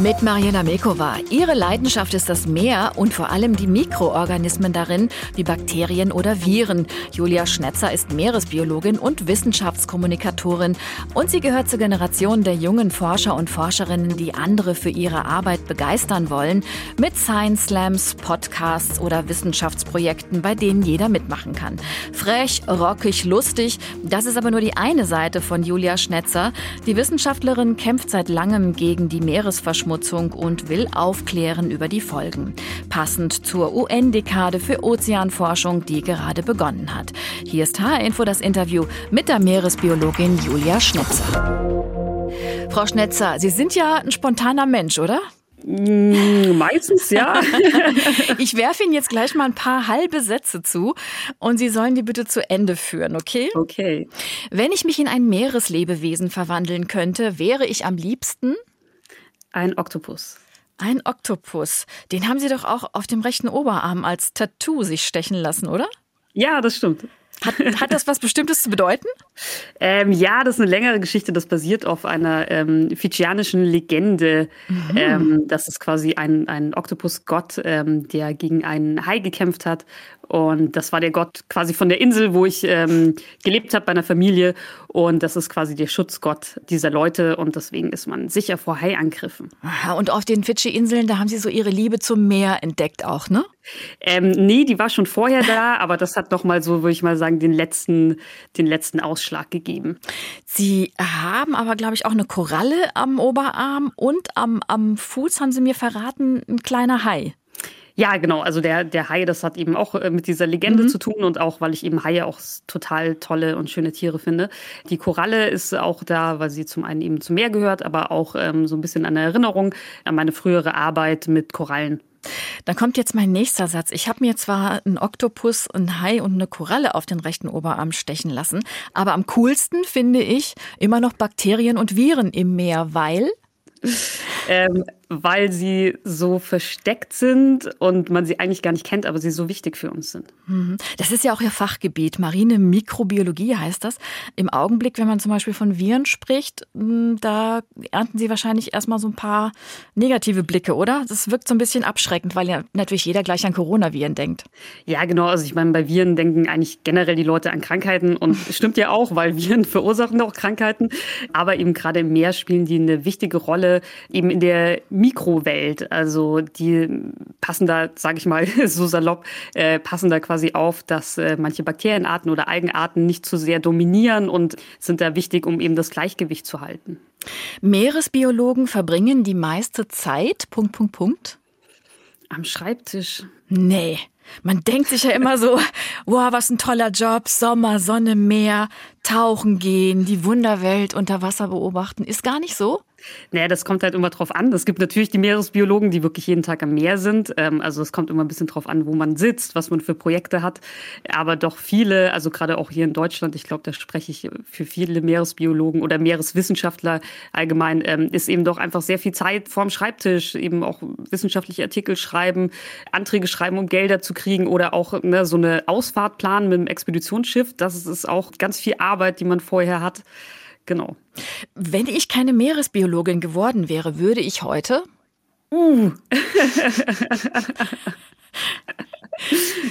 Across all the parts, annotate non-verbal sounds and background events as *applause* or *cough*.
Mit Mariana Mekova. Ihre Leidenschaft ist das Meer und vor allem die Mikroorganismen darin, wie Bakterien oder Viren. Julia Schnetzer ist Meeresbiologin und Wissenschaftskommunikatorin. Und sie gehört zur Generation der jungen Forscher und Forscherinnen, die andere für ihre Arbeit begeistern wollen. Mit Science Slams, Podcasts oder Wissenschaftsprojekten, bei denen jeder mitmachen kann. Frech, rockig, lustig. Das ist aber nur die eine Seite von Julia Schnetzer. Die Wissenschaftlerin kämpft seit langem gegen die Meeresverschmutzung Verschmutzung und will aufklären über die Folgen. Passend zur UN-Dekade für Ozeanforschung, die gerade begonnen hat. Hier ist H-Info das Interview mit der Meeresbiologin Julia Schnetzer. Frau Schnetzer, Sie sind ja ein spontaner Mensch, oder? Mm, meistens ja. *laughs* ich werfe Ihnen jetzt gleich mal ein paar halbe Sätze zu und Sie sollen die bitte zu Ende führen, okay? Okay. Wenn ich mich in ein Meereslebewesen verwandeln könnte, wäre ich am liebsten ein Oktopus. Ein Oktopus. Den haben Sie doch auch auf dem rechten Oberarm als Tattoo sich stechen lassen, oder? Ja, das stimmt. Hat, hat das was Bestimmtes zu bedeuten? *laughs* Ähm, ja, das ist eine längere Geschichte. Das basiert auf einer ähm, fidschianischen Legende. Mhm. Ähm, das ist quasi ein, ein Oktopusgott, ähm, der gegen einen Hai gekämpft hat und das war der Gott quasi von der Insel, wo ich ähm, gelebt habe bei einer Familie. Und das ist quasi der Schutzgott dieser Leute. Und deswegen ist man sicher vor Haiangriffen. Aha, und auf den Fidschi-Inseln, da haben Sie so Ihre Liebe zum Meer entdeckt auch, ne? Ähm, nee, die war schon vorher da, aber das hat doch mal so, würde ich mal sagen, den letzten, den letzten Ausschlag gegeben. Sie haben aber, glaube ich, auch eine Koralle am Oberarm und am, am Fuß, haben Sie mir verraten, ein kleiner Hai. Ja, genau. Also der, der Hai, das hat eben auch äh, mit dieser Legende mhm. zu tun und auch, weil ich eben Haie auch total tolle und schöne Tiere finde. Die Koralle ist auch da, weil sie zum einen eben zum Meer gehört, aber auch ähm, so ein bisschen an Erinnerung an meine frühere Arbeit mit Korallen. Dann kommt jetzt mein nächster Satz. Ich habe mir zwar einen Oktopus, einen Hai und eine Koralle auf den rechten Oberarm stechen lassen, aber am coolsten finde ich immer noch Bakterien und Viren im Meer, weil *laughs* ähm, weil sie so versteckt sind und man sie eigentlich gar nicht kennt, aber sie so wichtig für uns sind. Mhm. Das ist ja auch Ihr Fachgebiet. Marine Mikrobiologie heißt das. Im Augenblick, wenn man zum Beispiel von Viren spricht, da ernten Sie wahrscheinlich erstmal so ein paar negative Blicke, oder? Das wirkt so ein bisschen abschreckend, weil ja natürlich jeder gleich an Coronaviren denkt. Ja, genau. Also ich meine, bei Viren denken eigentlich generell die Leute an Krankheiten und *laughs* stimmt ja auch, weil Viren verursachen auch Krankheiten. Aber eben gerade im Meer spielen die eine wichtige Rolle, eben in der Mikrowelt. Also die passen da, sage ich mal *laughs* so salopp, äh, passen da quasi auf, dass äh, manche Bakterienarten oder Algenarten nicht zu sehr dominieren und sind da wichtig, um eben das Gleichgewicht zu halten. Meeresbiologen verbringen die meiste Zeit, Punkt, Punkt, Punkt. Am Schreibtisch. Nee. Man denkt sich ja immer so, wow, was ein toller Job, Sommer, Sonne, Meer, tauchen gehen, die Wunderwelt unter Wasser beobachten. Ist gar nicht so? Naja, das kommt halt immer drauf an. Es gibt natürlich die Meeresbiologen, die wirklich jeden Tag am Meer sind. Ähm, also es kommt immer ein bisschen drauf an, wo man sitzt, was man für Projekte hat. Aber doch viele, also gerade auch hier in Deutschland, ich glaube, da spreche ich für viele Meeresbiologen oder Meereswissenschaftler allgemein, ähm, ist eben doch einfach sehr viel Zeit vorm Schreibtisch, eben auch wissenschaftliche Artikel schreiben, Anträge schreiben, um Gelder zu kriegen oder auch ne, so eine Ausfahrt planen mit einem Expeditionsschiff. Das ist auch ganz viel Arbeit, die man vorher hat. Genau. Wenn ich keine Meeresbiologin geworden wäre, würde ich heute. Uh. *laughs*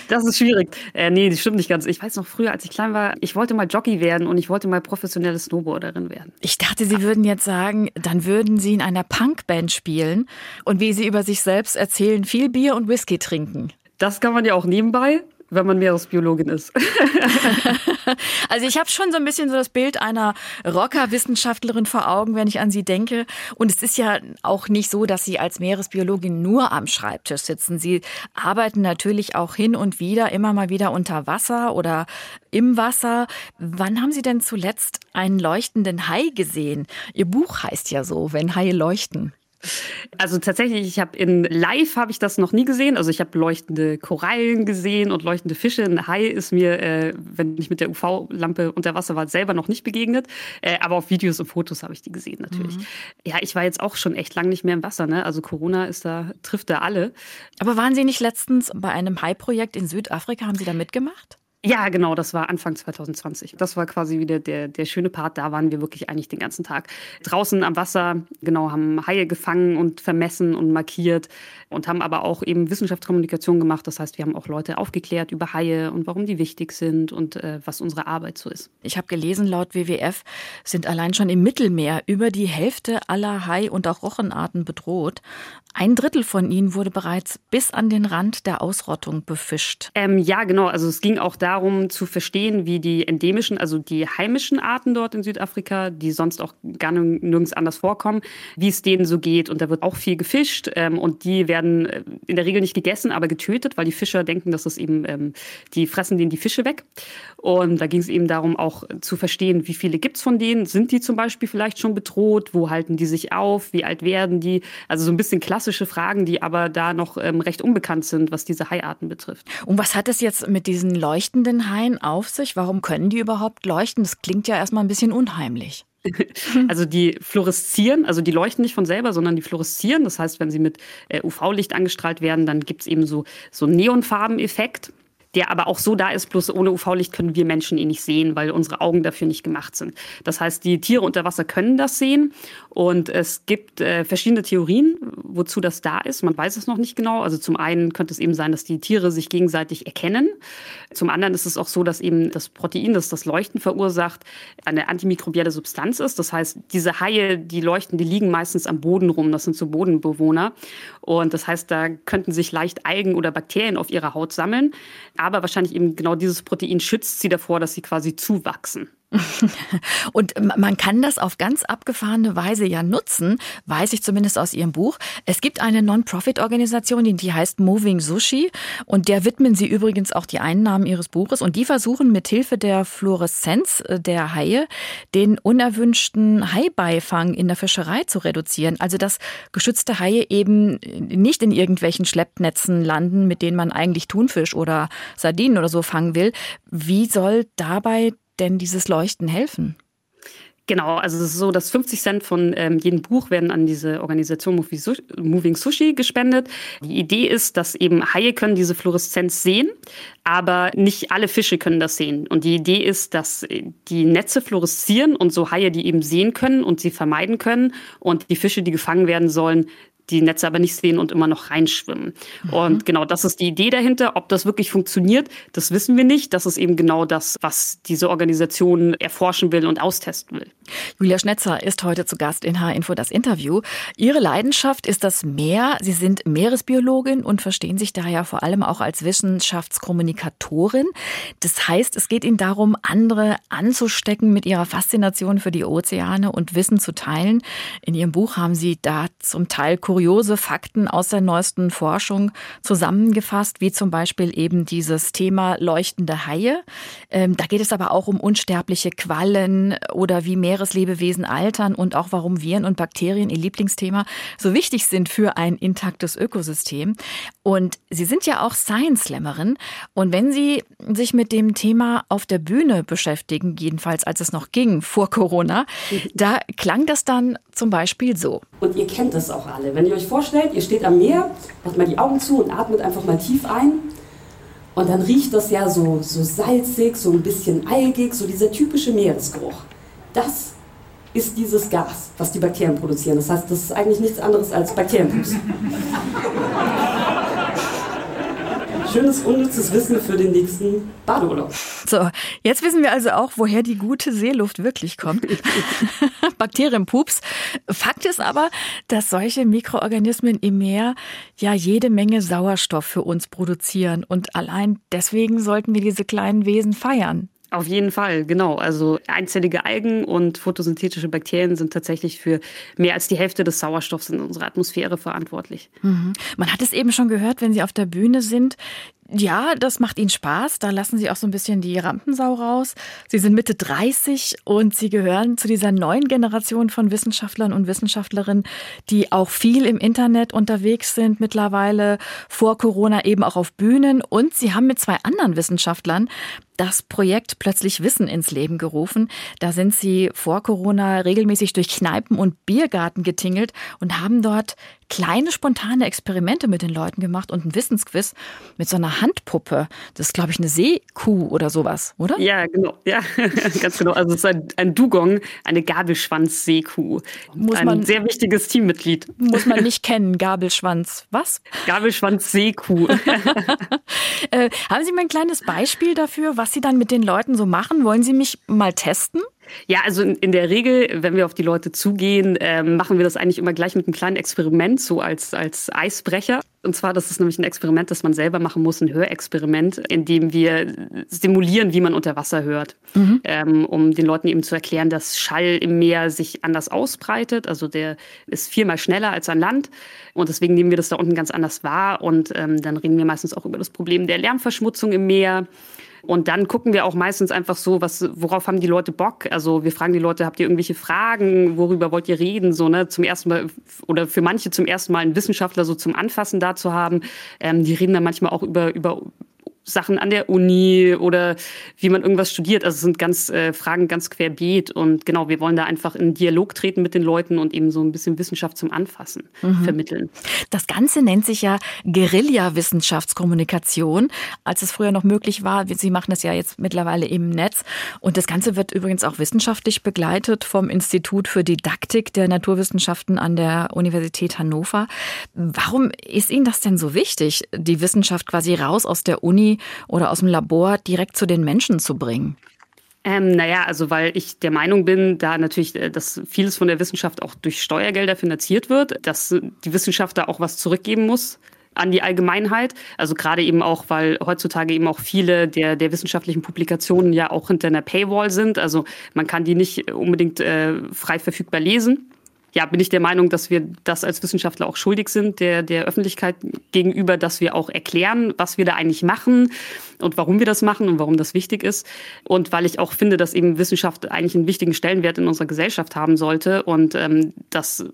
Das ist schwierig. Äh, nee, das stimmt nicht ganz. Ich weiß noch früher, als ich klein war, ich wollte mal Jockey werden und ich wollte mal professionelle Snowboarderin werden. Ich dachte, Sie würden jetzt sagen, dann würden Sie in einer Punkband spielen und wie Sie über sich selbst erzählen, viel Bier und Whisky trinken. Das kann man ja auch nebenbei wenn man Meeresbiologin ist. *laughs* also ich habe schon so ein bisschen so das Bild einer Rocker-Wissenschaftlerin vor Augen, wenn ich an sie denke. Und es ist ja auch nicht so, dass Sie als Meeresbiologin nur am Schreibtisch sitzen. Sie arbeiten natürlich auch hin und wieder immer mal wieder unter Wasser oder im Wasser. Wann haben Sie denn zuletzt einen leuchtenden Hai gesehen? Ihr Buch heißt ja so, wenn Haie leuchten. Also tatsächlich, ich habe in Live habe ich das noch nie gesehen. Also ich habe leuchtende Korallen gesehen und leuchtende Fische. Ein Hai ist mir, äh, wenn ich mit der UV-Lampe unter Wasser war, selber noch nicht begegnet. Äh, aber auf Videos und Fotos habe ich die gesehen natürlich. Mhm. Ja, ich war jetzt auch schon echt lang nicht mehr im Wasser. Ne? Also Corona ist da trifft da alle. Aber waren Sie nicht letztens bei einem Hai-Projekt in Südafrika? Haben Sie da mitgemacht? Ja, genau, das war Anfang 2020. Das war quasi wieder der, der schöne Part. Da waren wir wirklich eigentlich den ganzen Tag draußen am Wasser, genau, haben Haie gefangen und vermessen und markiert und haben aber auch eben Wissenschaftskommunikation gemacht. Das heißt, wir haben auch Leute aufgeklärt über Haie und warum die wichtig sind und äh, was unsere Arbeit so ist. Ich habe gelesen, laut WWF sind allein schon im Mittelmeer über die Hälfte aller Hai- und auch Rochenarten bedroht. Ein Drittel von ihnen wurde bereits bis an den Rand der Ausrottung befischt. Ähm, ja, genau. Also es ging auch darum zu verstehen, wie die endemischen, also die heimischen Arten dort in Südafrika, die sonst auch gar nirgends anders vorkommen, wie es denen so geht. Und da wird auch viel gefischt ähm, und die werden äh, in der Regel nicht gegessen, aber getötet, weil die Fischer denken, dass das eben, ähm, die fressen denen die Fische weg. Und da ging es eben darum, auch zu verstehen, wie viele gibt es von denen? Sind die zum Beispiel vielleicht schon bedroht? Wo halten die sich auf? Wie alt werden die? Also so ein bisschen klassisch klassische Fragen, die aber da noch ähm, recht unbekannt sind, was diese Haiarten betrifft. Und was hat es jetzt mit diesen leuchtenden Haien auf sich? Warum können die überhaupt leuchten? Das klingt ja erstmal ein bisschen unheimlich. *laughs* Also die fluoreszieren, also die leuchten nicht von selber, sondern die fluoreszieren. Das heißt, wenn sie mit äh, UV-Licht angestrahlt werden, dann gibt es eben so, so einen Neonfarbeneffekt der aber auch so da ist, bloß ohne UV-Licht können wir Menschen ihn nicht sehen, weil unsere Augen dafür nicht gemacht sind. Das heißt, die Tiere unter Wasser können das sehen und es gibt äh, verschiedene Theorien, wozu das da ist. Man weiß es noch nicht genau. Also zum einen könnte es eben sein, dass die Tiere sich gegenseitig erkennen. Zum anderen ist es auch so, dass eben das Protein, das das Leuchten verursacht, eine antimikrobielle Substanz ist. Das heißt, diese Haie, die leuchten, die liegen meistens am Boden rum. Das sind so Bodenbewohner. Und das heißt, da könnten sich leicht Algen oder Bakterien auf ihrer Haut sammeln aber wahrscheinlich eben genau dieses Protein schützt sie davor, dass sie quasi zuwachsen. *laughs* Und man kann das auf ganz abgefahrene Weise ja nutzen, weiß ich zumindest aus Ihrem Buch. Es gibt eine Non-Profit-Organisation, die heißt Moving Sushi und der widmen Sie übrigens auch die Einnahmen Ihres Buches und die versuchen mit Hilfe der Fluoreszenz äh, der Haie den unerwünschten Haibeifang in der Fischerei zu reduzieren. Also dass geschützte Haie eben nicht in irgendwelchen Schleppnetzen landen, mit denen man eigentlich Thunfisch oder Sardinen oder so fangen will. Wie soll dabei denn dieses Leuchten helfen? Genau, also es ist so, dass 50 Cent von ähm, jedem Buch werden an diese Organisation Moving Sushi gespendet. Die Idee ist, dass eben Haie können diese Fluoreszenz sehen, aber nicht alle Fische können das sehen. Und die Idee ist, dass die Netze fluoreszieren und so Haie die eben sehen können und sie vermeiden können und die Fische, die gefangen werden sollen, die Netze aber nicht sehen und immer noch reinschwimmen. Mhm. Und genau das ist die Idee dahinter. Ob das wirklich funktioniert, das wissen wir nicht. Das ist eben genau das, was diese Organisation erforschen will und austesten will. Julia Schnetzer ist heute zu Gast in H-Info das Interview. Ihre Leidenschaft ist das Meer. Sie sind Meeresbiologin und verstehen sich daher vor allem auch als Wissenschaftskommunikatorin. Das heißt, es geht Ihnen darum, andere anzustecken mit ihrer Faszination für die Ozeane und Wissen zu teilen. In Ihrem Buch haben Sie da zum Teil kuriose Fakten aus der neuesten Forschung zusammengefasst, wie zum Beispiel eben dieses Thema leuchtende Haie. Ähm, da geht es aber auch um unsterbliche Quallen oder wie Meereslebewesen altern und auch warum Viren und Bakterien, ihr Lieblingsthema, so wichtig sind für ein intaktes Ökosystem. Und Sie sind ja auch Science-Slammerin. Und wenn Sie sich mit dem Thema auf der Bühne beschäftigen, jedenfalls als es noch ging vor Corona, *laughs* da klang das dann zum Beispiel so. Und ihr kennt das auch alle. Wenn ihr euch vorstellt, ihr steht am Meer, macht mal die Augen zu und atmet einfach mal tief ein. Und dann riecht das ja so, so salzig, so ein bisschen algig, so dieser typische Meeresgeruch. Das ist dieses Gas, was die Bakterien produzieren. Das heißt, das ist eigentlich nichts anderes als Bakterienpups. *laughs* Schönes, unnützes Wissen für den nächsten Badeurlaub. So, jetzt wissen wir also auch, woher die gute Seeluft wirklich kommt. *laughs* Bakterienpups. Fakt ist aber, dass solche Mikroorganismen im Meer ja jede Menge Sauerstoff für uns produzieren. Und allein deswegen sollten wir diese kleinen Wesen feiern. Auf jeden Fall, genau. Also einzellige Algen und photosynthetische Bakterien sind tatsächlich für mehr als die Hälfte des Sauerstoffs in unserer Atmosphäre verantwortlich. Mhm. Man hat es eben schon gehört, wenn Sie auf der Bühne sind, ja, das macht Ihnen Spaß. Da lassen Sie auch so ein bisschen die Rampensau raus. Sie sind Mitte 30 und Sie gehören zu dieser neuen Generation von Wissenschaftlern und Wissenschaftlerinnen, die auch viel im Internet unterwegs sind mittlerweile, vor Corona eben auch auf Bühnen. Und Sie haben mit zwei anderen Wissenschaftlern das Projekt Plötzlich Wissen ins Leben gerufen. Da sind Sie vor Corona regelmäßig durch Kneipen und Biergarten getingelt und haben dort kleine spontane Experimente mit den Leuten gemacht und ein Wissensquiz mit so einer eine Handpuppe. Das ist, glaube ich, eine Seekuh oder sowas, oder? Ja, genau. Ja, *laughs* ganz genau. Also es ist ein, ein Dugong, eine Gabelschwanz-Seekuh. Ein man, sehr wichtiges Teammitglied. Muss man nicht *laughs* kennen, Gabelschwanz. Was? Gabelschwanz-Seekuh. *laughs* äh, haben Sie mal ein kleines Beispiel dafür, was Sie dann mit den Leuten so machen? Wollen Sie mich mal testen? Ja, also in, in, der Regel, wenn wir auf die Leute zugehen, äh, machen wir das eigentlich immer gleich mit einem kleinen Experiment, so als, als Eisbrecher. Und zwar, das ist nämlich ein Experiment, das man selber machen muss, ein Hörexperiment, in dem wir simulieren, wie man unter Wasser hört, mhm. ähm, um den Leuten eben zu erklären, dass Schall im Meer sich anders ausbreitet. Also der ist viermal schneller als an Land und deswegen nehmen wir das da unten ganz anders wahr. Und ähm, dann reden wir meistens auch über das Problem der Lärmverschmutzung im Meer und dann gucken wir auch meistens einfach so, was, worauf haben die Leute Bock? Also wir fragen die Leute, habt ihr irgendwelche Fragen? Worüber wollt ihr reden? So, ne, zum ersten Mal, oder für manche zum ersten Mal einen Wissenschaftler so zum Anfassen da zu haben. Ähm, die reden dann manchmal auch über, über Sachen an der Uni oder wie man irgendwas studiert. Also es sind ganz äh, Fragen ganz querbeet und genau, wir wollen da einfach in Dialog treten mit den Leuten und eben so ein bisschen Wissenschaft zum Anfassen mhm. vermitteln. Das Ganze nennt sich ja Guerilla-Wissenschaftskommunikation, als es früher noch möglich war. Sie machen das ja jetzt mittlerweile im Netz und das Ganze wird übrigens auch wissenschaftlich begleitet vom Institut für Didaktik der Naturwissenschaften an der Universität Hannover. Warum ist Ihnen das denn so wichtig, die Wissenschaft quasi raus aus der Uni oder aus dem Labor direkt zu den Menschen zu bringen? Ähm, naja, also weil ich der Meinung bin, da natürlich, äh, dass vieles von der Wissenschaft auch durch Steuergelder finanziert wird, dass die Wissenschaft da auch was zurückgeben muss an die Allgemeinheit. Also gerade eben auch, weil heutzutage eben auch viele der, der wissenschaftlichen Publikationen ja auch hinter einer Paywall sind. Also man kann die nicht unbedingt äh, frei verfügbar lesen ja, bin ich der Meinung, dass wir das als Wissenschaftler auch schuldig sind, der, der Öffentlichkeit gegenüber, dass wir auch erklären, was wir da eigentlich machen und warum wir das machen und warum das wichtig ist. Und weil ich auch finde, dass eben Wissenschaft eigentlich einen wichtigen Stellenwert in unserer Gesellschaft haben sollte. Und ähm, das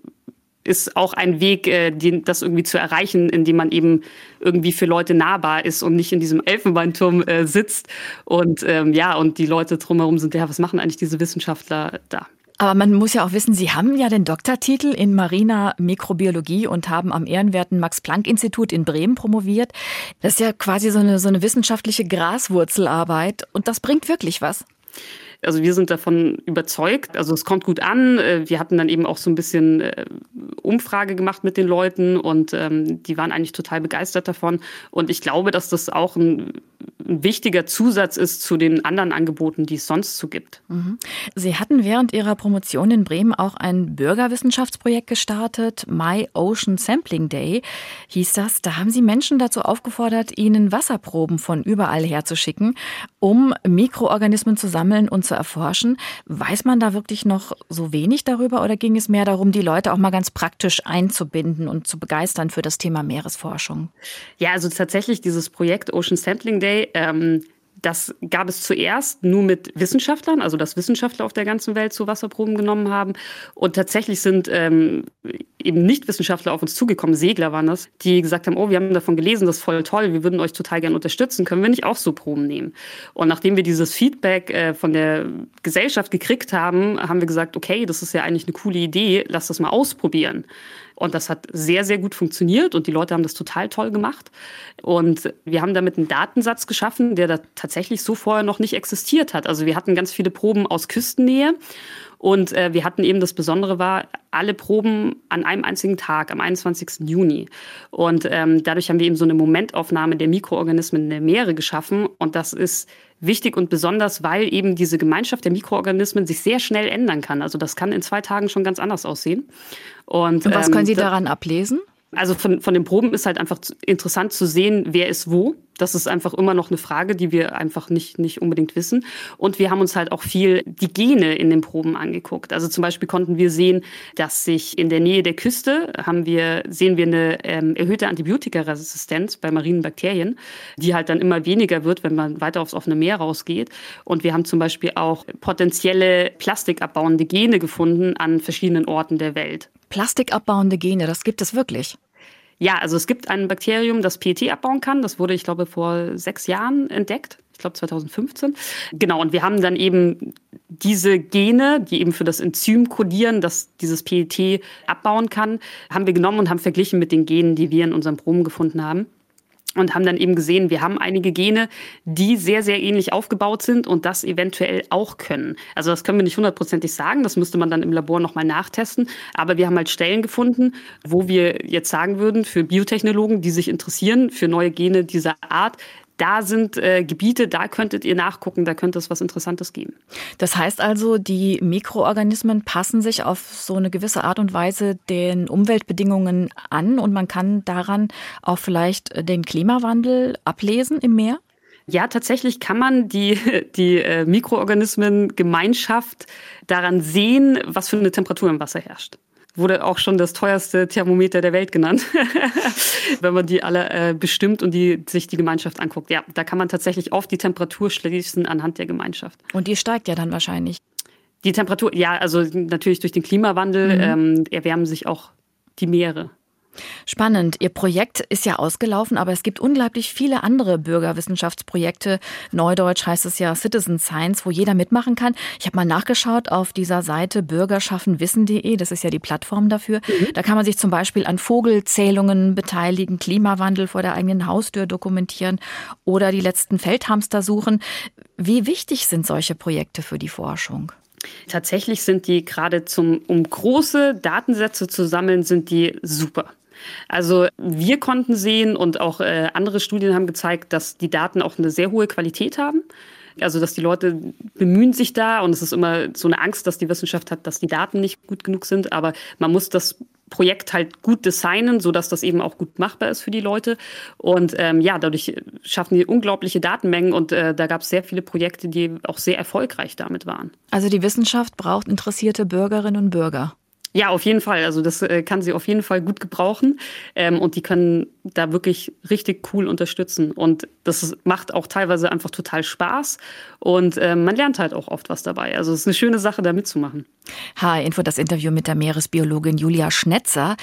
ist auch ein Weg, äh, den, das irgendwie zu erreichen, indem man eben irgendwie für Leute nahbar ist und nicht in diesem Elfenbeinturm äh, sitzt. Und ähm, ja, und die Leute drumherum sind, ja, was machen eigentlich diese Wissenschaftler da? Aber man muss ja auch wissen, Sie haben ja den Doktortitel in mariner Mikrobiologie und haben am ehrenwerten Max-Planck-Institut in Bremen promoviert. Das ist ja quasi so eine, so eine wissenschaftliche Graswurzelarbeit und das bringt wirklich was. Also wir sind davon überzeugt. Also es kommt gut an. Äh, wir hatten dann eben auch so ein bisschen äh, Umfrage gemacht mit den Leuten und ähm, die waren eigentlich total begeistert davon. Und ich glaube, dass das auch ein ein wichtiger Zusatz ist zu den anderen Angeboten, die es sonst so gibt. Mhm. Sie hatten während Ihrer Promotion in Bremen auch ein Bürgerwissenschaftsprojekt gestartet. My Ocean Sampling Day hieß das. Da haben Sie Menschen dazu aufgefordert, ihnen Wasserproben von überall herzuschicken, um Mikroorganismen zu sammeln und zu erforschen. Weiß man da wirklich noch so wenig darüber oder ging es mehr darum, die Leute auch mal ganz praktisch einzubinden und zu begeistern für das Thema Meeresforschung? Ja, also tatsächlich dieses Projekt Ocean Sampling Day ähm, das gab es zuerst nur mit Wissenschaftlern, also dass Wissenschaftler auf der ganzen Welt so Wasserproben genommen haben. Und tatsächlich sind ähm, eben Nicht-Wissenschaftler auf uns zugekommen, Segler waren das, die gesagt haben, oh, wir haben davon gelesen, das ist voll toll, wir würden euch total gerne unterstützen, können wir nicht auch so Proben nehmen? Und nachdem wir dieses Feedback äh, von der Gesellschaft gekriegt haben, haben wir gesagt, okay, das ist ja eigentlich eine coole Idee, lass das mal ausprobieren. Und das hat sehr, sehr gut funktioniert und die Leute haben das total toll gemacht. Und wir haben damit einen Datensatz geschaffen, der da tatsächlich so vorher noch nicht existiert hat. Also wir hatten ganz viele Proben aus Küstennähe und äh, wir hatten eben das Besondere war, alle Proben an einem einzigen Tag, am 21. Juni. Und ähm, dadurch haben wir eben so eine Momentaufnahme der Mikroorganismen in der Meere geschaffen. Und das ist wichtig und besonders, weil eben diese Gemeinschaft der Mikroorganismen sich sehr schnell ändern kann. Also das kann in zwei Tagen schon ganz anders aussehen. Und, und was können Sie ähm, daran ablesen? Also von, von den Proben ist halt einfach interessant zu sehen, wer ist wo. Das ist einfach immer noch eine Frage, die wir einfach nicht, nicht unbedingt wissen. Und wir haben uns halt auch viel die Gene in den Proben angeguckt. Also zum Beispiel konnten wir sehen, dass sich in der Nähe der Küste haben wir, sehen wir eine ähm, erhöhte Antibiotikaresistenz bei marinen Bakterien, die halt dann immer weniger wird, wenn man weiter aufs offene Meer rausgeht. Und wir haben zum Beispiel auch potenzielle plastikabbauende Gene gefunden an verschiedenen Orten der Welt. Plastikabbauende Gene, das gibt es wirklich. Ja, also es gibt ein Bakterium, das PET abbauen kann. Das wurde, ich glaube, vor sechs Jahren entdeckt. Ich glaube 2015. Genau, und wir haben dann eben diese Gene, die eben für das Enzym kodieren, das dieses PET abbauen kann, haben wir genommen und haben verglichen mit den Genen, die wir in unserem Proben gefunden haben. Und haben dann eben gesehen, wir haben einige Gene, die sehr, sehr ähnlich aufgebaut sind und das eventuell auch können. Also das können wir nicht hundertprozentig sagen, das müsste man dann im Labor nochmal nachtesten. Aber wir haben halt Stellen gefunden, wo wir jetzt sagen würden, für Biotechnologen, die sich interessieren für neue Gene dieser Art, da sind äh, Gebiete, da könntet ihr nachgucken, da könnte es was Interessantes geben. Das heißt also, die Mikroorganismen passen sich auf so eine gewisse Art und Weise den Umweltbedingungen an und man kann daran auch vielleicht den Klimawandel ablesen im Meer? Ja, tatsächlich kann man die, *laughs* die äh, Mikroorganismen-Gemeinschaft daran sehen, was für eine Temperatur im Wasser herrscht wurde auch schon das teuerste Thermometer der Welt genannt, *laughs* wenn man die alle äh, bestimmt und die, sich die Gemeinschaft anguckt. Ja, da kann man tatsächlich oft die Temperatur schließen anhand der Gemeinschaft. Und die steigt ja dann wahrscheinlich. Die Temperatur, ja, also natürlich durch den Klimawandel mhm. ähm, erwärmen sich auch die Meere. Spannend. Ihr Projekt ist ja ausgelaufen, aber es gibt unglaublich viele andere Bürgerwissenschaftsprojekte. Neudeutsch heißt es ja Citizen Science, wo jeder mitmachen kann. Ich habe mal nachgeschaut auf dieser Seite bürgerschaffenwissen.de. Das ist ja die Plattform dafür. Mhm. Da kann man sich zum Beispiel an Vogelzählungen beteiligen, Klimawandel vor der eigenen Haustür dokumentieren oder die letzten Feldhamster suchen. Wie wichtig sind solche Projekte für die Forschung? Tatsächlich sind die gerade zum, um große Datensätze zu sammeln, sind die super. Also wir konnten sehen und auch äh, andere Studien haben gezeigt, dass die Daten auch eine sehr hohe Qualität haben. Also dass die Leute bemühen sich da und es ist immer so eine Angst, dass die Wissenschaft hat, dass die Daten nicht gut genug sind. Aber man muss das Projekt halt gut designen, sodass das eben auch gut machbar ist für die Leute. Und ähm, ja, dadurch schaffen die unglaubliche Datenmengen und äh, da gab es sehr viele Projekte, die auch sehr erfolgreich damit waren. Also die Wissenschaft braucht interessierte Bürgerinnen und Bürger. Ja, auf jeden Fall. Also das äh, kann sie auf jeden Fall gut gebrauchen. Ähm, und die können da wirklich richtig cool unterstützen. Und das macht auch teilweise einfach total Spaß. Und äh, man lernt halt auch oft was dabei. Also es ist eine schöne Sache, da mitzumachen. H-Info, das Interview mit der Meeresbiologin Julia Schnetzer.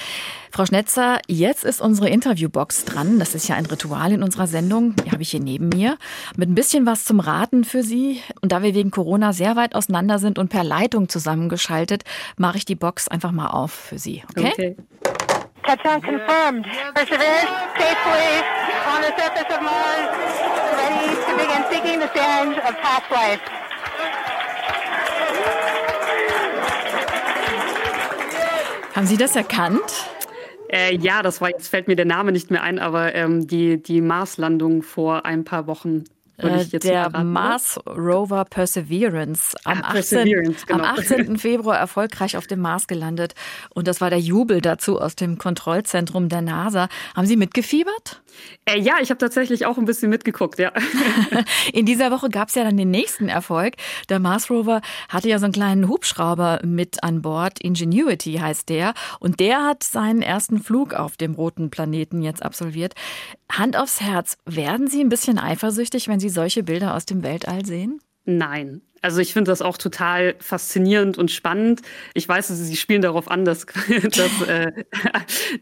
Frau Schnetzer, jetzt ist unsere Interviewbox dran. Das ist ja ein Ritual in unserer Sendung. Die habe ich hier neben mir. Mit ein bisschen was zum Raten für Sie. Und da wir wegen Corona sehr weit auseinander sind und per Leitung zusammengeschaltet, mache ich die Box einfach mal auf für Sie. Okay? okay. Touchdown confirmed. Perseverance safely on the surface of Mars, ready to begin seeking the signs of past life. Haben Sie das erkannt? Äh, ja, das war, jetzt fällt mir der Name nicht mehr ein, aber ähm, die, die Marslandung vor ein paar Wochen der Mars Rover Perseverance am, Ach, 18, Perseverance, genau. am 18. Februar erfolgreich auf dem Mars gelandet. Und das war der Jubel dazu aus dem Kontrollzentrum der NASA. Haben Sie mitgefiebert? Äh, ja, ich habe tatsächlich auch ein bisschen mitgeguckt, ja. *laughs* In dieser Woche gab es ja dann den nächsten Erfolg. Der Mars Rover hatte ja so einen kleinen Hubschrauber mit an Bord. Ingenuity heißt der. Und der hat seinen ersten Flug auf dem roten Planeten jetzt absolviert. Hand aufs Herz, werden Sie ein bisschen eifersüchtig, wenn Sie solche Bilder aus dem Weltall sehen? Nein. Also ich finde das auch total faszinierend und spannend. Ich weiß, Sie spielen darauf an, dass, *laughs* dass, äh,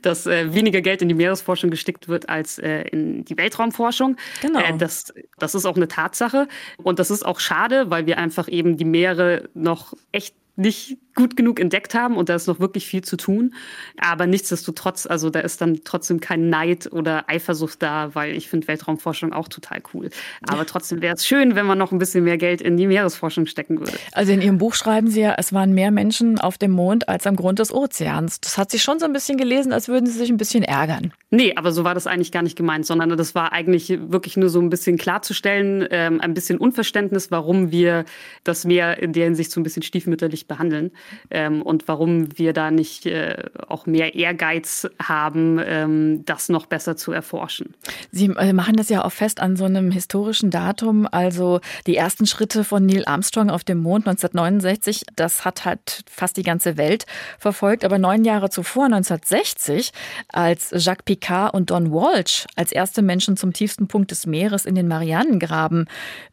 dass äh, weniger Geld in die Meeresforschung gestickt wird als äh, in die Weltraumforschung. Genau. Äh, das, das ist auch eine Tatsache. Und das ist auch schade, weil wir einfach eben die Meere noch echt nicht gut genug entdeckt haben und da ist noch wirklich viel zu tun. Aber nichtsdestotrotz, also da ist dann trotzdem kein Neid oder Eifersucht da, weil ich finde Weltraumforschung auch total cool. Aber trotzdem wäre es schön, wenn man noch ein bisschen mehr Geld in die Meeresforschung stecken würde. Also in Ihrem Buch schreiben Sie ja, es waren mehr Menschen auf dem Mond als am Grund des Ozeans. Das hat sich schon so ein bisschen gelesen, als würden Sie sich ein bisschen ärgern. Nee, aber so war das eigentlich gar nicht gemeint, sondern das war eigentlich wirklich nur so ein bisschen klarzustellen, ähm, ein bisschen Unverständnis, warum wir das Meer in der Hinsicht so ein bisschen stiefmütterlich behandeln ähm, und warum wir da nicht äh, auch mehr Ehrgeiz haben, ähm, das noch besser zu erforschen. Sie äh, machen das ja auch fest an so einem historischen Datum, also die ersten Schritte von Neil Armstrong auf dem Mond 1969, das hat halt fast die ganze Welt verfolgt, aber neun Jahre zuvor, 1960, als Jacques Picard und Don Walsh als erste Menschen zum tiefsten Punkt des Meeres in den Marianengraben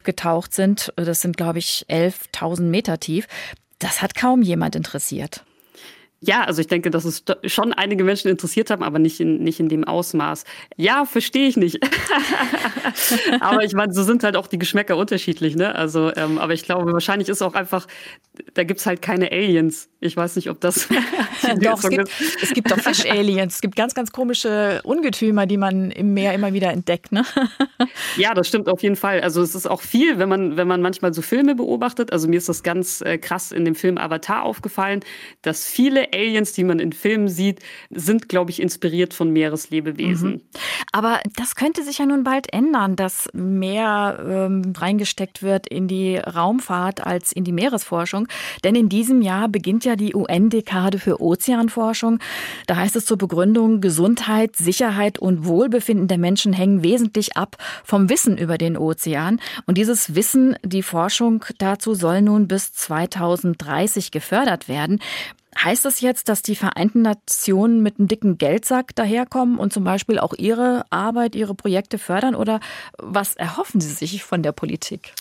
getaucht sind, das sind glaube ich 11.000 Meter tief, das hat kaum jemand interessiert. Ja, also ich denke, dass es schon einige Menschen interessiert haben, aber nicht in, nicht in dem Ausmaß. Ja, verstehe ich nicht. *laughs* aber ich meine, so sind halt auch die Geschmäcker unterschiedlich, ne? Also, ähm, aber ich glaube, wahrscheinlich ist auch einfach, da gibt's halt keine Aliens. Ich weiß nicht, ob das. *laughs* doch, es gibt, es gibt doch Fisch-Aliens. Es gibt ganz, ganz komische Ungetümer, die man im Meer immer wieder entdeckt, ne? *laughs* ja, das stimmt auf jeden Fall. Also es ist auch viel, wenn man, wenn man manchmal so Filme beobachtet. Also mir ist das ganz äh, krass in dem Film Avatar aufgefallen, dass viele Aliens, die man in Filmen sieht, sind, glaube ich, inspiriert von Meereslebewesen. Mhm. Aber das könnte sich ja nun bald ändern, dass mehr ähm, reingesteckt wird in die Raumfahrt als in die Meeresforschung. Denn in diesem Jahr beginnt ja die UN-Dekade für Ozeanforschung. Da heißt es zur Begründung, Gesundheit, Sicherheit und Wohlbefinden der Menschen hängen wesentlich ab vom Wissen über den Ozean. Und dieses Wissen, die Forschung dazu soll nun bis 2030 gefördert werden. Heißt das jetzt, dass die Vereinten Nationen mit einem dicken Geldsack daherkommen und zum Beispiel auch ihre Arbeit, ihre Projekte fördern? Oder was erhoffen Sie sich von der Politik?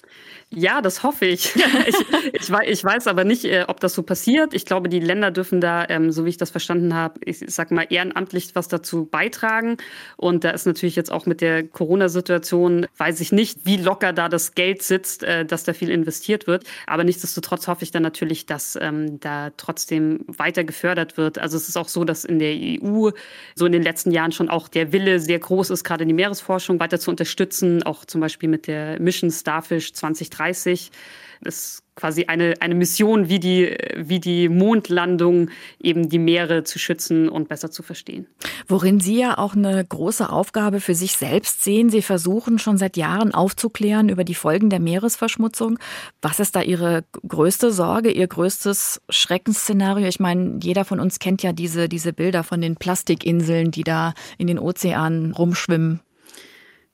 Ja, das hoffe ich. *laughs* ich, ich, ich, weiß aber nicht, äh, ob das so passiert. Ich glaube, die Länder dürfen da, ähm, so wie ich das verstanden habe, ich sag mal ehrenamtlich was dazu beitragen. Und da ist natürlich jetzt auch mit der Corona-Situation, weiß ich nicht, wie locker da das Geld sitzt, äh, dass da viel investiert wird. Aber nichtsdestotrotz hoffe ich dann natürlich, dass ähm, da trotzdem weiter gefördert wird. Also es ist auch so, dass in der EU so in den letzten Jahren schon auch der Wille sehr groß ist, gerade die Meeresforschung weiter zu unterstützen, auch zum Beispiel mit der Mission Starfish 2030 2030 ist quasi eine, eine Mission wie die, wie die Mondlandung, eben die Meere zu schützen und besser zu verstehen. Worin Sie ja auch eine große Aufgabe für sich selbst sehen. Sie versuchen schon seit Jahren aufzuklären über die Folgen der Meeresverschmutzung. Was ist da Ihre größte Sorge, Ihr größtes Schreckensszenario? Ich meine, jeder von uns kennt ja diese, diese Bilder von den Plastikinseln, die da in den Ozeanen rumschwimmen.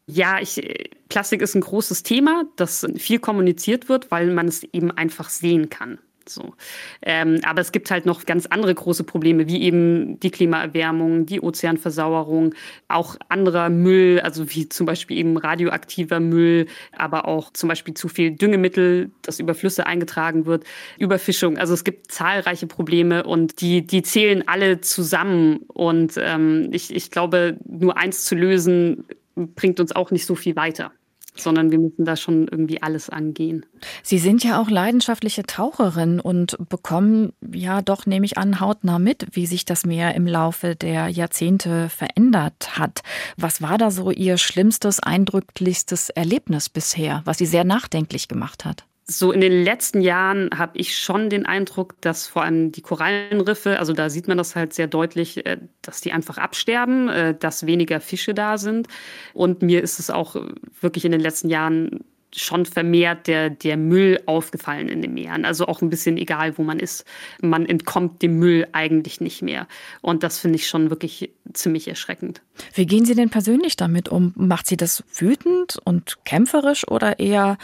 Ja, ich, Plastik ist ein großes Thema, das viel kommuniziert wird, weil man es eben einfach sehen kann. So. Ähm, aber es gibt halt noch ganz andere große Probleme, wie eben die Klimaerwärmung, die Ozeanversauerung, auch anderer Müll, also wie zum Beispiel eben radioaktiver Müll, aber auch zum Beispiel zu viel Düngemittel, das über Flüsse eingetragen wird, Überfischung. Also es gibt zahlreiche Probleme und die, die zählen alle zusammen. Und ähm, ich, ich glaube, nur eins zu lösen, bringt uns auch nicht so viel weiter sondern wir müssen da schon irgendwie alles angehen. Sie sind ja auch leidenschaftliche Taucherin und bekommen ja doch, nehme ich an, hautnah mit, wie sich das Meer im Laufe der Jahrzehnte verändert hat. Was war da so Ihr schlimmstes, eindrücklichstes Erlebnis bisher, was Sie sehr nachdenklich gemacht hat? So in den letzten Jahren habe ich schon den Eindruck, dass vor allem die Korallenriffe, also da sieht man das halt sehr deutlich, äh, dass die einfach absterben, äh, dass weniger Fische da sind. Und mir ist es auch wirklich in den letzten Jahren schon vermehrt der, der Müll aufgefallen in den Meeren. Also auch ein bisschen egal, wo man ist. Man entkommt dem Müll eigentlich nicht mehr. Und das finde ich schon wirklich ziemlich erschreckend. Wie gehen Sie denn persönlich damit um? Macht Sie das wütend und kämpferisch oder eher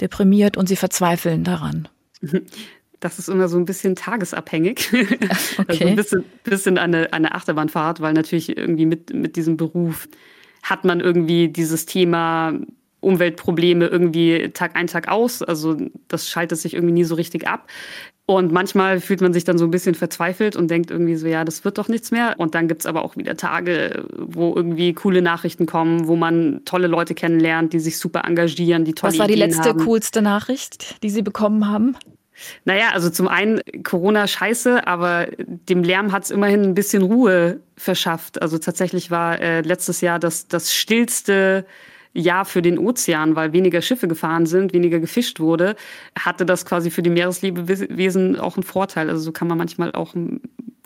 deprimiert und Sie verzweifeln daran? *laughs* Das ist immer so ein bisschen tagesabhängig. *laughs* Okay. Also ein bisschen, bisschen eine, eine Achterbahnfahrt, weil natürlich irgendwie mit, mit diesem Beruf hat man irgendwie dieses Thema Umweltprobleme irgendwie Tag ein, Tag aus. Also das schaltet sich irgendwie nie so richtig ab. Und manchmal fühlt man sich dann so ein bisschen verzweifelt und denkt irgendwie so, ja, das wird doch nichts mehr. Und dann gibt's aber auch wieder Tage, wo irgendwie coole Nachrichten kommen, wo man tolle Leute kennenlernt, die sich super engagieren, die tolle Was war die Ideen letzte haben. coolste Nachricht, die Sie bekommen haben? Naja, also zum einen Corona scheiße, aber dem Lärm hat's immerhin ein bisschen Ruhe verschafft. Also tatsächlich war äh, letztes Jahr das, das stillste Jahr für den Ozean, weil weniger Schiffe gefahren sind, weniger gefischt wurde, hatte das quasi für die Meereslebewesen auch einen Vorteil. Also so kann man manchmal auch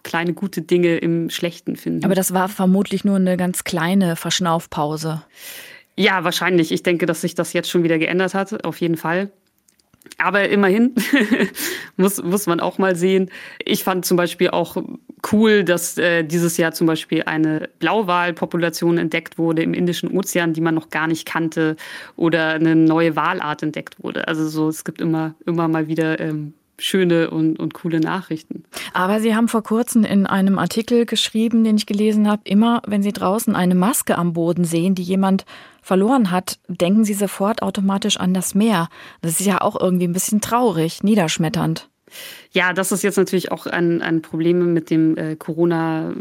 kleine gute Dinge im Schlechten finden. Aber das war vermutlich nur eine ganz kleine Verschnaufpause. Ja, wahrscheinlich. Ich denke, dass sich das jetzt schon wieder geändert hat, auf jeden Fall. Aber immerhin *laughs* muss, muss man auch mal sehen. Ich fand zum Beispiel auch cool, dass äh, dieses Jahr zum Beispiel eine Blauwalpopulation entdeckt wurde im Indischen Ozean, die man noch gar nicht kannte, oder eine neue Walart entdeckt wurde. Also so, es gibt immer, immer mal wieder ähm, schöne und, und coole Nachrichten. Aber Sie haben vor kurzem in einem Artikel geschrieben, den ich gelesen habe, immer wenn Sie draußen eine Maske am Boden sehen, die jemand verloren hat, denken Sie sofort automatisch an das Meer. Das ist ja auch irgendwie ein bisschen traurig, niederschmetternd. Ja, das ist jetzt natürlich auch ein, ein Problem mit dem äh, Corona.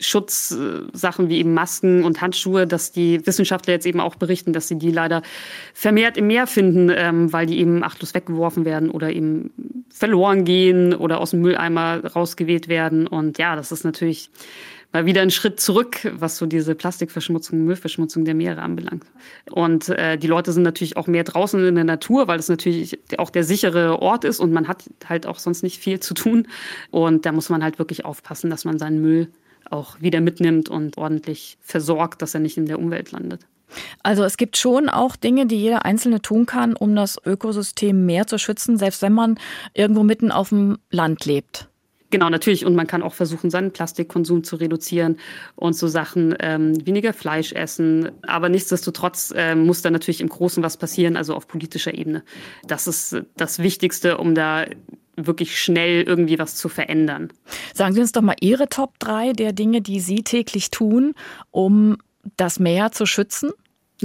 Schutzsachen wie eben Masken und Handschuhe, dass die Wissenschaftler jetzt eben auch berichten, dass sie die leider vermehrt im Meer finden, ähm, weil die eben achtlos weggeworfen werden oder eben verloren gehen oder aus dem Mülleimer rausgeweht werden. Und ja, das ist natürlich mal wieder ein Schritt zurück, was so diese Plastikverschmutzung, Müllverschmutzung der Meere anbelangt. Und äh, die Leute sind natürlich auch mehr draußen in der Natur, weil es natürlich auch der sichere Ort ist und man hat halt auch sonst nicht viel zu tun. Und da muss man halt wirklich aufpassen, dass man seinen Müll auch wieder mitnimmt und ordentlich versorgt, dass er nicht in der Umwelt landet. Also es gibt schon auch Dinge, die jeder Einzelne tun kann, um das Ökosystem mehr zu schützen, selbst wenn man irgendwo mitten auf dem Land lebt. Genau, natürlich. Und man kann auch versuchen, seinen Plastikkonsum zu reduzieren und so Sachen ähm, weniger Fleisch essen. Aber nichtsdestotrotz äh, muss da natürlich im Großen was passieren, also auf politischer Ebene. Das ist das Wichtigste, um da wirklich schnell irgendwie was zu verändern. Sagen Sie uns doch mal Ihre Top 3 der Dinge, die Sie täglich tun, um das Meer zu schützen?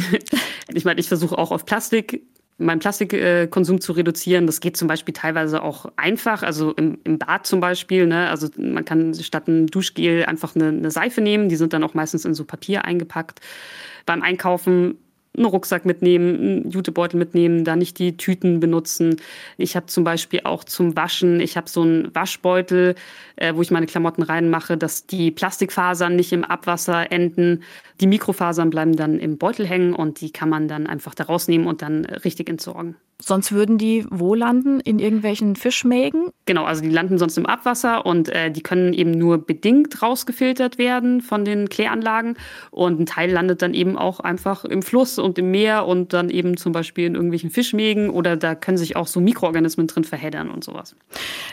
*laughs* ich meine, ich versuche auch auf Plastik meinen Plastikkonsum zu reduzieren. Das geht zum Beispiel teilweise auch einfach, also im, im Bad zum Beispiel. Ne? Also man kann statt ein Duschgel einfach eine, eine Seife nehmen. Die sind dann auch meistens in so Papier eingepackt. Beim Einkaufen einen Rucksack mitnehmen, einen Jutebeutel mitnehmen, da nicht die Tüten benutzen. Ich habe zum Beispiel auch zum Waschen, ich habe so einen Waschbeutel, äh, wo ich meine Klamotten reinmache, dass die Plastikfasern nicht im Abwasser enden. Die Mikrofasern bleiben dann im Beutel hängen und die kann man dann einfach da rausnehmen und dann richtig entsorgen. Sonst würden die wo landen? In irgendwelchen Fischmägen? Genau, also die landen sonst im Abwasser und äh, die können eben nur bedingt rausgefiltert werden von den Kläranlagen. Und ein Teil landet dann eben auch einfach im Fluss und im Meer und dann eben zum Beispiel in irgendwelchen Fischmägen oder da können sich auch so Mikroorganismen drin verheddern und sowas.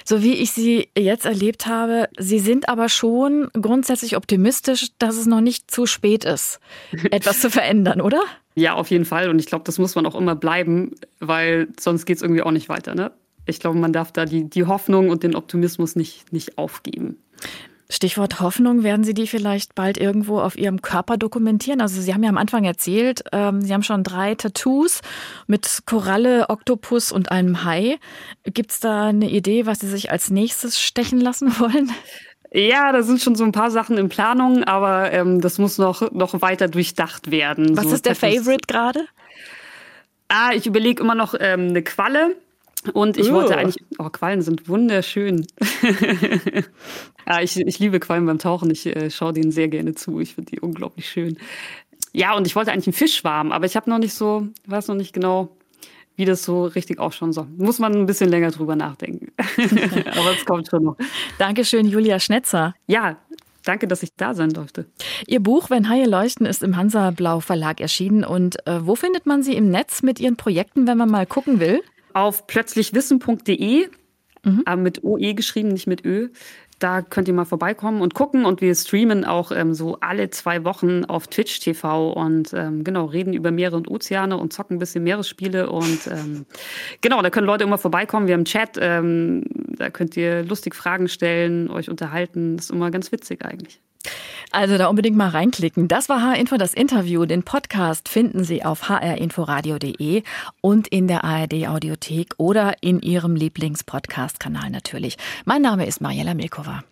So wie ich Sie jetzt erlebt habe, Sie sind aber schon grundsätzlich optimistisch, dass es noch nicht zu spät ist, *laughs* etwas zu verändern, oder? Ja, auf jeden Fall. Und ich glaube, das muss man auch immer bleiben, weil sonst geht es irgendwie auch nicht weiter. Ne? Ich glaube, man darf da die, die Hoffnung und den Optimismus nicht, nicht aufgeben. Stichwort Hoffnung, werden Sie die vielleicht bald irgendwo auf Ihrem Körper dokumentieren? Also Sie haben ja am Anfang erzählt, ähm, Sie haben schon drei Tattoos mit Koralle, Oktopus und einem Hai. Gibt es da eine Idee, was Sie sich als nächstes stechen lassen wollen? Ja, da sind schon so ein paar Sachen in Planung, aber ähm, das muss noch, noch weiter durchdacht werden. Was so ist der Favorite gerade? Ah, ich überlege immer noch ähm, eine Qualle. Und ich uh. wollte eigentlich, oh, Quallen sind wunderschön. ja, *laughs* ich, ich liebe Quallen beim Tauchen. Ich äh, schaue denen sehr gerne zu. Ich finde die unglaublich schön. Ja, und ich wollte eigentlich einen Fischschwarm, aber ich habe noch nicht so, weiß noch nicht genau, wie das so richtig ausschauen soll. Muss man ein bisschen länger drüber nachdenken. *laughs* Aber es kommt schon noch. Dankeschön, Julia Schnetzer. Ja, Danke, dass ich da sein durfte. Ihr Buch Wenn Haie leuchten ist im Hansa Blau Verlag erschienen. Und äh, wo findet man sie im Netz mit ihren Projekten, wenn man mal gucken will? Auf plötzlichwissen.de, mhm. äh, mit OE geschrieben, nicht mit Ö. Da könnt ihr mal vorbeikommen und gucken. Und wir streamen auch ähm, so alle zwei Wochen auf Twitch TV und ähm, genau, reden über Meere und Ozeane und zocken ein bisschen Meeresspiele. Und ähm, genau, da können Leute immer vorbeikommen. Wir haben Chat, ähm, da könnt ihr lustig Fragen stellen, euch unterhalten. Das ist immer ganz witzig eigentlich. Also da unbedingt mal reinklicken. Das war H-Info, das Interview. Den Podcast finden Sie auf hrinforadio.de und in der ARD Audiothek oder in Ihrem Lieblingspodcast-Kanal natürlich. Mein Name ist Mariella Milkova.